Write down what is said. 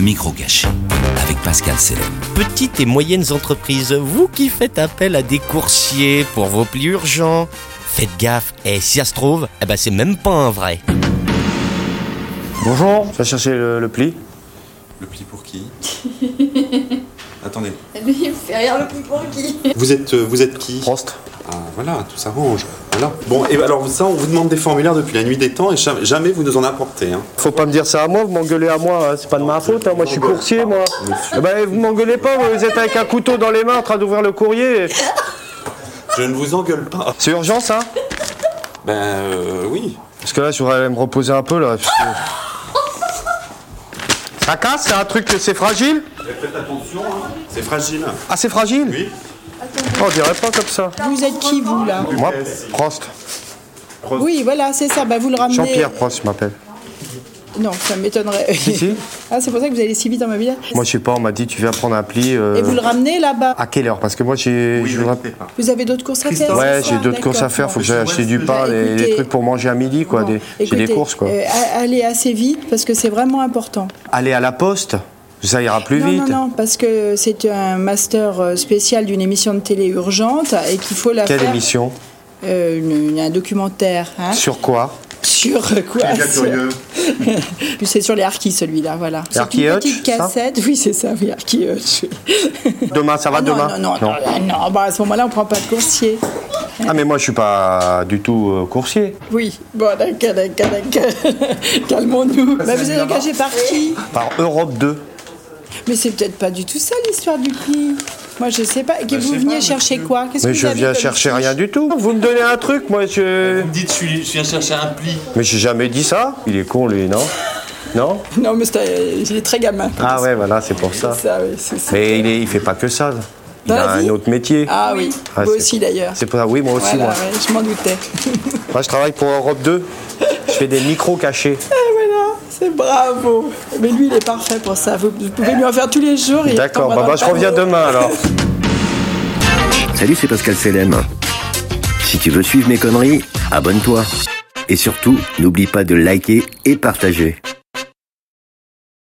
le micro caché avec Pascal Selem. Petites et moyennes entreprises, vous qui faites appel à des coursiers pour vos plis urgents, faites gaffe. Et si ça se trouve, eh ben c'est même pas un vrai. Bonjour, je vais chercher le, le pli. Le pli pour qui? Attendez. Il fait rire le plus pour qui? Vous êtes, euh, vous êtes qui? Prost. Ah voilà, tout s'arrange. Voilà. Bon, et alors ça, on vous demande des formulaires depuis la nuit des temps et jamais, jamais vous nous en apportez. Hein. Faut pas me dire ça à moi, vous m'engueulez à moi, hein, c'est pas de ma faute, hein, moi je suis coursier moi. Eh ben, vous m'engueulez pas, vous êtes avec un couteau dans les mains en train d'ouvrir le courrier. Je ne vous engueule pas. C'est urgent ça? Ben euh, oui. Parce que là je voudrais aller me reposer un peu là. parce que- Ça casse, c'est un truc que c'est fragile? Faites attention, hein. c'est fragile. Ah c'est fragile? Oui. Oh, on dirait pas comme ça. Vous êtes qui, vous, là Moi, Prost. Oui, voilà, c'est ça. Bah, vous le ramenez. Jean-Pierre Prost je m'appelle. Non, ça m'étonnerait. Si, si. Ah, c'est pour ça que vous allez si vite en mobilier Moi je sais pas, on m'a dit tu viens prendre un pli. euh, Et vous le ramenez là-bas À quelle heure? Parce que moi j'ai. pas. Vous avez d'autres courses à faire Ouais, j'ai d'autres courses à faire, faut que j'aille acheter du pain, des, des écoutez- trucs pour manger à midi quoi. Bon, des- J'ai des courses quoi. euh, allez assez vite parce que c'est vraiment important. Aller à la poste, ça ira plus non, vite. non, non, parce que c'est un master euh, spécial d'une émission de télé urgente et qu'il faut la Quelle faire. émission Euh, une- une- un documentaire. hein. Sur quoi Sur quoi c'est sur les harkis celui-là, voilà. C'est une petite cassette, oui c'est ça, oui, Hutch. Demain, ça va Ah non, demain non, non, non, non, non, bah à ce moment-là on prend pas de coursier. Ah mais moi je suis pas du tout euh, coursier. Oui, bon d'accord, d'accord, d'accord. Calmons-nous. Bah, vous êtes engagé par qui? Par Europe 2. Mais c'est peut-être pas du tout ça l'histoire du prix. Moi je sais pas. Et que vous veniez chercher quoi? Qu'est-ce Mais que je avez viens comme chercher rien du tout. Vous me donnez un truc, moi je. Vous me dites, je, viens chercher un pli. Mais j'ai jamais dit ça. Il est con lui, non? Non? Non mais c'est- il est très gamin. Ah ouais, voilà, c'est pour ça. C'est ça, oui, c'est ça. Mais il, est, il fait pas que ça. Il a un autre métier. Ah oui, Ah, vous c'est- aussi d'ailleurs. C'est pour ça, oui, moi aussi. Voilà, moi. ouais, je m'en doutais. moi je travaille pour Europe 2. Je fais des micros cachés. voilà, c'est bravo. Mais lui il est parfait pour ça. Vous, vous pouvez lui en faire tous les jours. il D'accord, bah, bah, je reviens demain alors. Salut, c'est Pascal Selem. Si tu veux suivre mes conneries, abonne-toi. Et surtout, n'oublie pas de liker et partager.